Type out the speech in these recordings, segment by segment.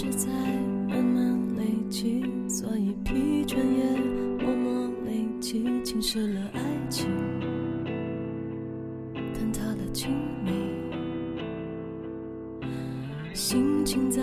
争执在慢慢累积，所以疲倦也默默累积，侵蚀了爱情，坍塌了亲密，心情在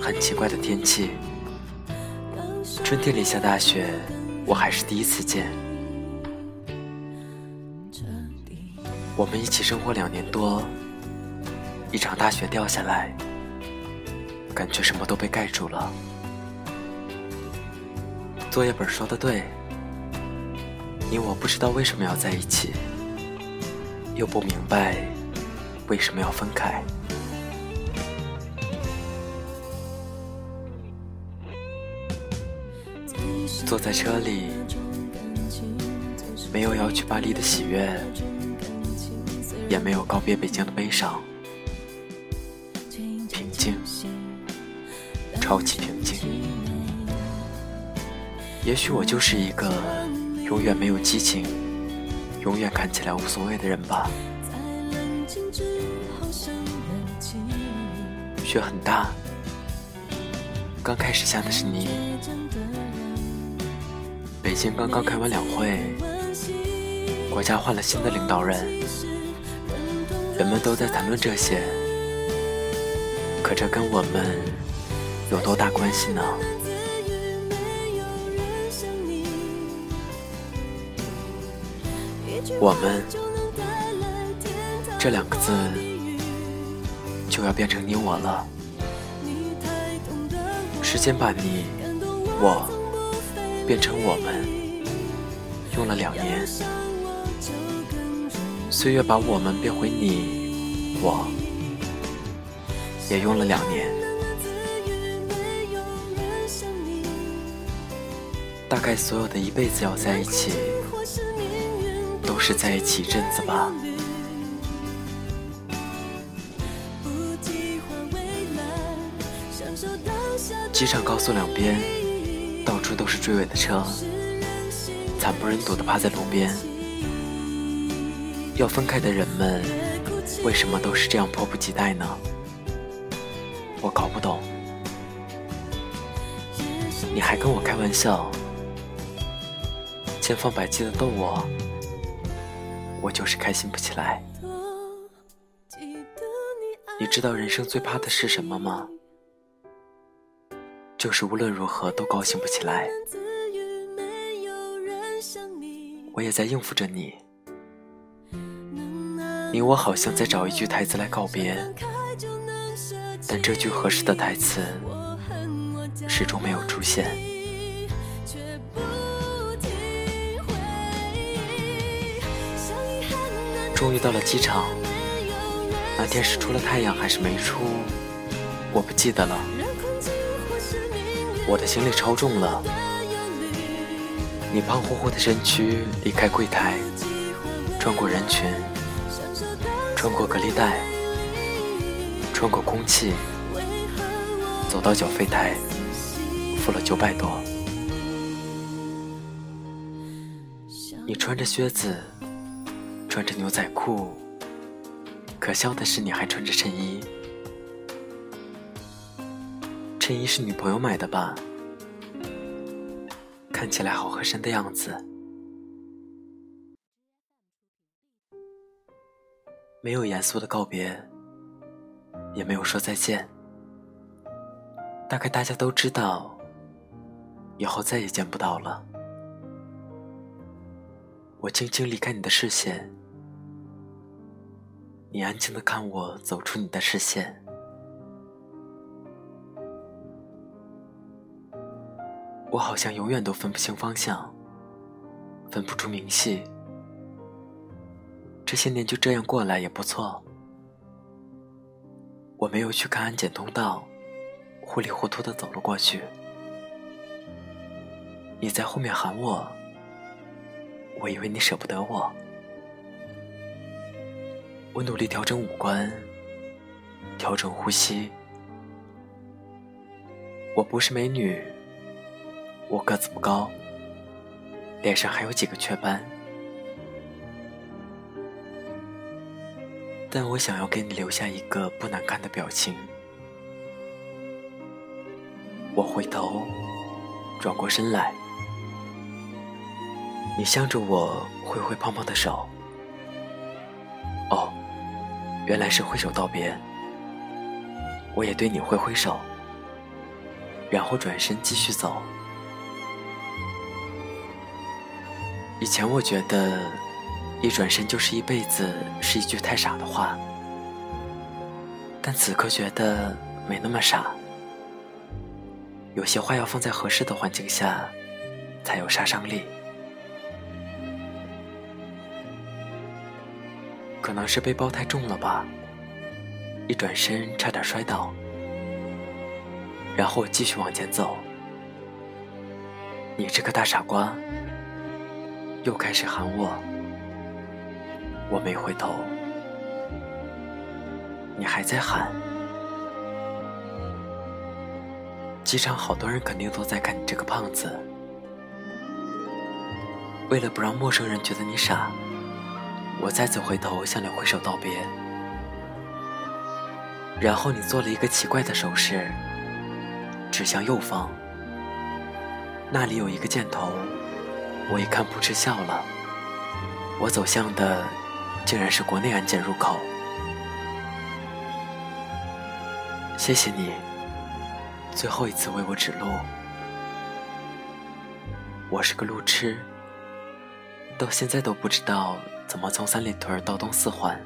很奇怪的天气。春天里下大雪，我还是第一次见。我们一起生活两年多，一场大雪掉下来，感觉什么都被盖住了。作业本说的对，你我不知道为什么要在一起，又不明白为什么要分开。坐在车里，没有要去巴黎的喜悦，也没有告别北京的悲伤，平静，超级平静。也许我就是一个永远没有激情，永远看起来无所谓的人吧。雪很大，刚开始下的是泥。北京刚刚开完两会，国家换了新的领导人，人们都在谈论这些，可这跟我们有多大关系呢？我们这两个字就要变成你我了，时间把你我。变成我们用了两年，岁月把我们变回你我，也用了两年。大概所有的一辈子要在一起，都是在一起一阵子吧。机场高速两边。都是追尾的车，惨不忍睹地趴在路边。要分开的人们，为什么都是这样迫不及待呢？我搞不懂。你还跟我开玩笑，千方百计的逗我，我就是开心不起来。你知道人生最怕的是什么吗？就是无论如何都高兴不起来，我也在应付着你。你我好像在找一句台词来告别，但这句合适的台词始终没有出现。终于到了机场，那天是出了太阳还是没出，我不记得了。我的行李超重了，你胖乎乎的身躯离开柜台，穿过人群，穿过隔离带，穿过空气，走到缴费台，付了九百多。你穿着靴子，穿着牛仔裤，可笑的是你还穿着衬衣。衬衣是女朋友买的吧？看起来好合身的样子。没有严肃的告别，也没有说再见，大概大家都知道，以后再也见不到了。我静静离开你的视线，你安静的看我走出你的视线。我好像永远都分不清方向，分不出明细。这些年就这样过来也不错。我没有去看安检通道。糊里糊涂的走了过去，你在后面喊我，我以为你舍不得我。我努力调整五官，调整呼吸。我不是美女，我个子不高，脸上还有几个雀斑，但我想要给你留下一个不难看的表情。我回头，转过身来，你向着我挥挥胖胖的手。哦，原来是挥手道别。我也对你挥挥手，然后转身继续走。以前我觉得，一转身就是一辈子，是一句太傻的话，但此刻觉得没那么傻。有些话要放在合适的环境下，才有杀伤力。可能是背包太重了吧，一转身差点摔倒，然后继续往前走。你这个大傻瓜，又开始喊我，我没回头，你还在喊。机场好多人肯定都在看你这个胖子。为了不让陌生人觉得你傻，我再次回头向你挥手道别。然后你做了一个奇怪的手势，指向右方，那里有一个箭头，我一看不吃笑了。我走向的竟然是国内安检入口。谢谢你。最后一次为我指路，我是个路痴，到现在都不知道怎么从三里屯到东四环。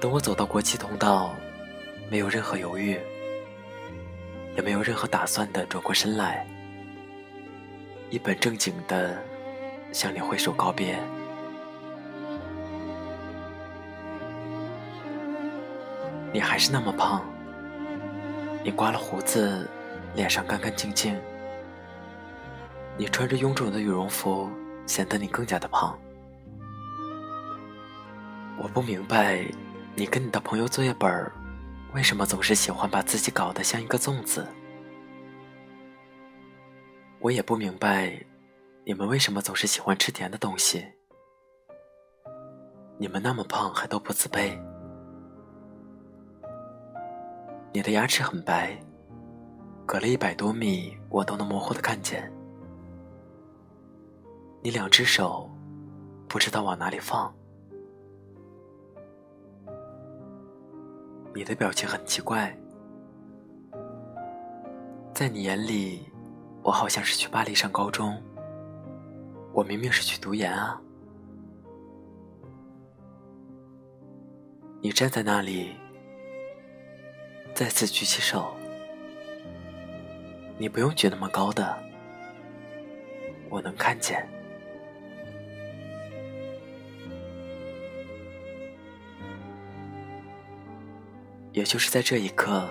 等我走到国际通道，没有任何犹豫，也没有任何打算的转过身来，一本正经的向你挥手告别。你还是那么胖。你刮了胡子，脸上干干净净。你穿着臃肿的羽绒服，显得你更加的胖。我不明白，你跟你的朋友作业本为什么总是喜欢把自己搞得像一个粽子。我也不明白，你们为什么总是喜欢吃甜的东西。你们那么胖，还都不自卑。你的牙齿很白，隔了一百多米，我都能模糊的看见。你两只手不知道往哪里放，你的表情很奇怪。在你眼里，我好像是去巴黎上高中，我明明是去读研啊。你站在那里。再次举起手，你不用举那么高的，我能看见。也就是在这一刻，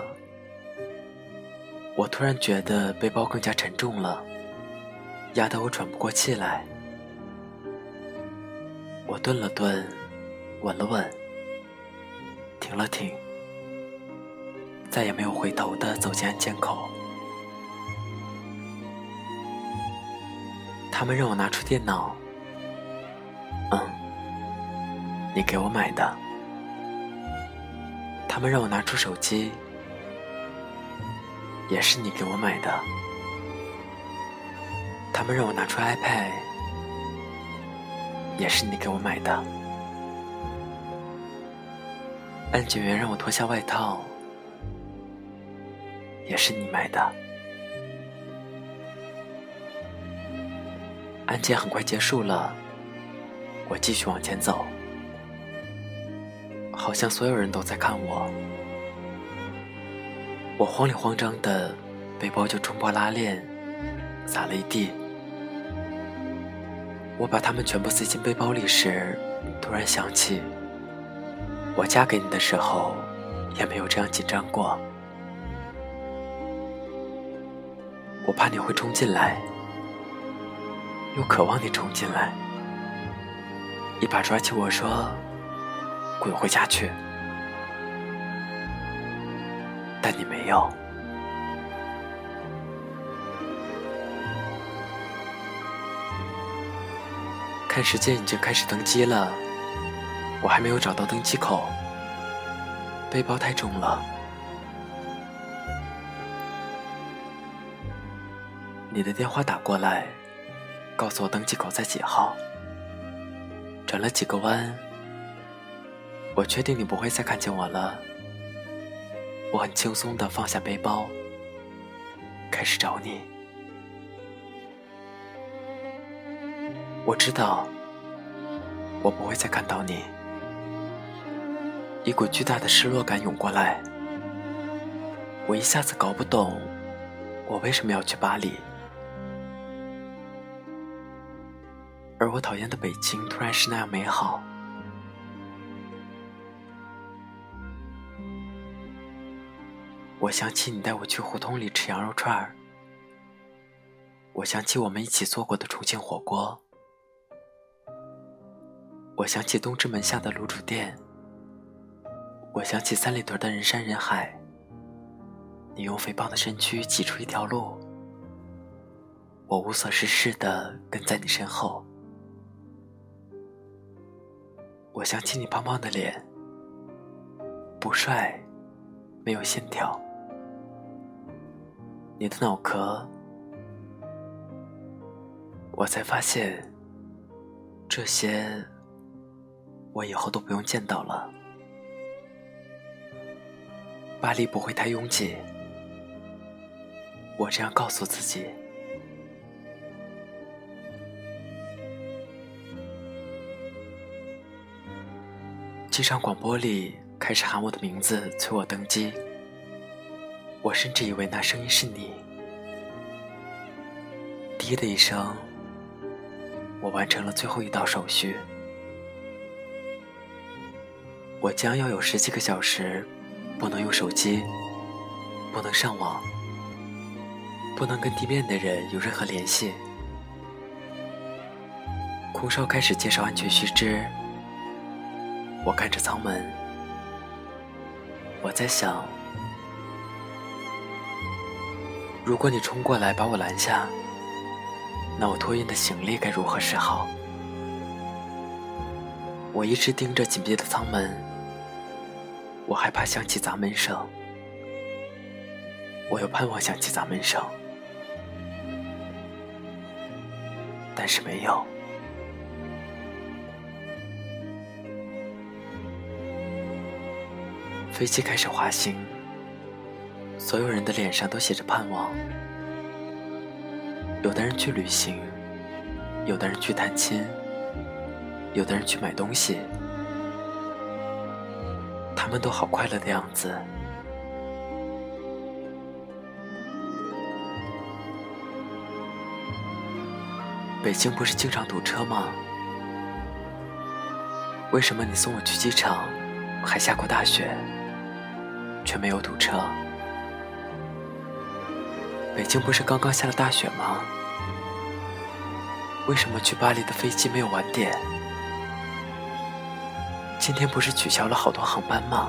我突然觉得背包更加沉重了，压得我喘不过气来。我顿了顿，稳了稳，停了停。再也没有回头的走进安检口。他们让我拿出电脑，嗯，你给我买的。他们让我拿出手机，也是你给我买的。他们让我拿出 iPad，也是你给我买的。安检员让我脱下外套。也是你买的。安检很快结束了，我继续往前走，好像所有人都在看我。我慌里慌张的，背包就冲破拉链，洒了一地。我把它们全部塞进背包里时，突然想起，我嫁给你的时候，也没有这样紧张过。我怕你会冲进来。又渴望你冲进来，一把抓起我说：“滚回家去。”但你没有。看时间已经开始登机了，我还没有找到登机口，背包太重了。你的电话打过来。告诉我登机口在几号？转了几个弯，我确定你不会再看见我了。我很轻松的放下背包，开始找你。我知道，我不会再看到你。一股巨大的失落感涌过来，我一下子搞不懂，我为什么要去巴黎。而我讨厌的北京突然是那样美好。我想起你带我去胡同里吃羊肉串儿，我想起我们一起做过的重庆火锅，我想起东直门下的卤煮店，我想起三里屯的人山人海。你用肥胖的身躯挤出一条路，我无所事事的跟在你身后。我想起你胖胖的脸，不帅，没有线条。你的脑壳，我才发现，这些我以后都不用见到了。巴黎不会太拥挤，我这样告诉自己。机场广播里开始喊我的名字，催我登机。我甚至以为那声音是你。滴的一声，我完成了最后一道手续。我将要有十几个小时不能用手机，不能上网，不能跟地面的人有任何联系。空少开始介绍安全须知。我看着舱门，我在想，如果你冲过来把我拦下，那我托运的行李该如何是好？我一直盯着紧闭的舱门，我害怕响起砸门声，我又盼望响起砸门声，但是没有。飞机开始滑行，所有人的脸上都写着盼望。有的人去旅行，有的人去探亲，有的人去买东西，他们都好快乐的样子。北京不是经常堵车吗？为什么你送我去机场还下过大雪？却没有堵车。北京不是刚刚下了大雪吗？为什么去巴黎的飞机没有晚点？今天不是取消了好多航班吗？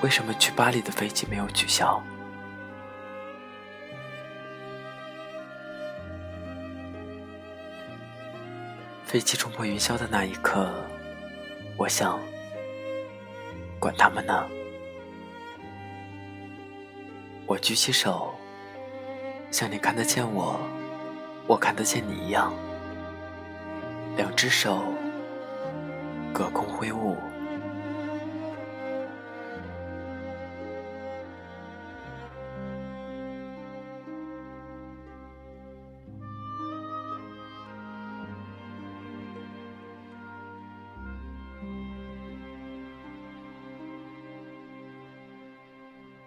为什么去巴黎的飞机没有取消？飞机冲破云霄的那一刻，我想。管他们呢！我举起手，像你看得见我，我看得见你一样，两只手隔空挥舞。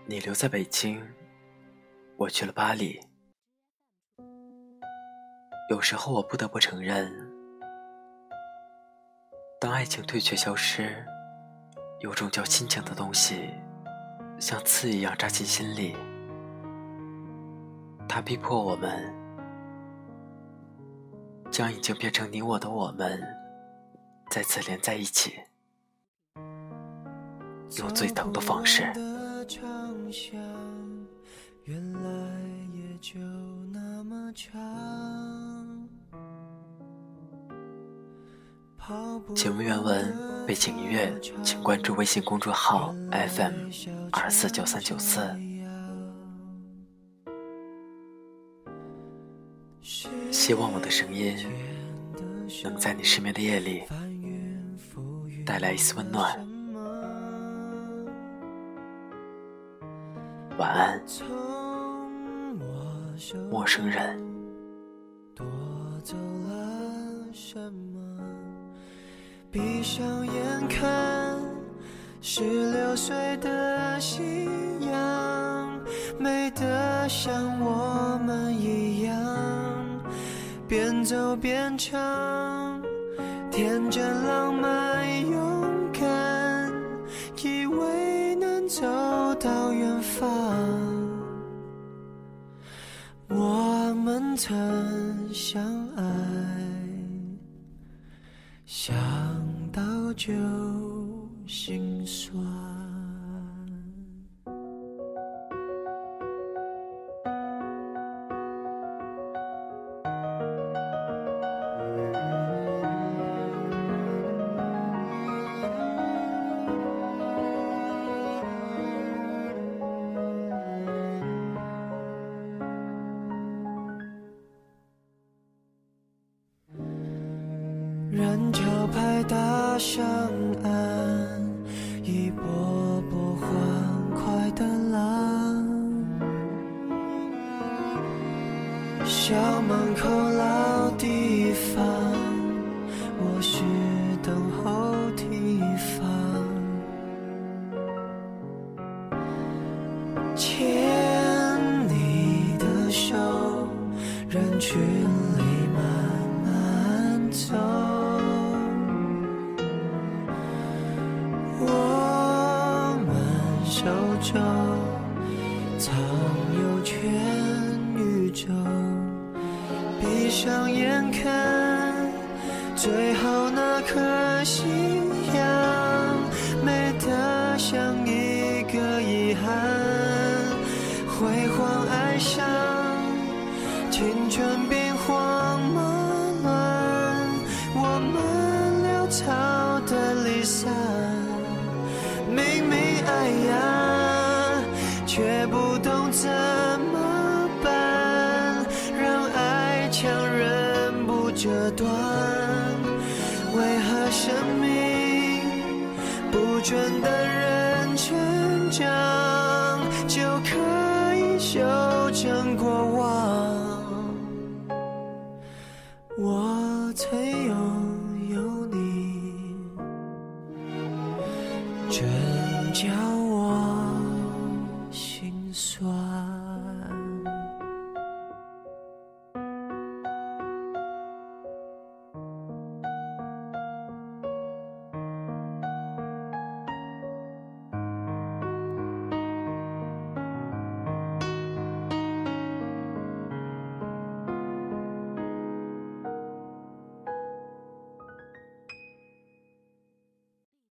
你留在北京，我去了巴黎。有时候我不得不承认，当爱情退却消失，有种叫亲情的东西，像刺一样扎进心里。它逼迫我们，将已经变成你我的我们，再次连在一起，用最疼的方式。方向，原来也就那么长节目原文、背景音乐，请关注微信公众号 FM 二四九三九四。希望我的声音能在你失眠的夜里带来一丝温暖。晚安，陌生人。闭上眼看十六岁的夕阳，美得像我们一样，边走边唱，天真浪漫走到远方。我们曾相爱，想到就心酸。校门口老地方，我想，青春我曾拥有你。真叫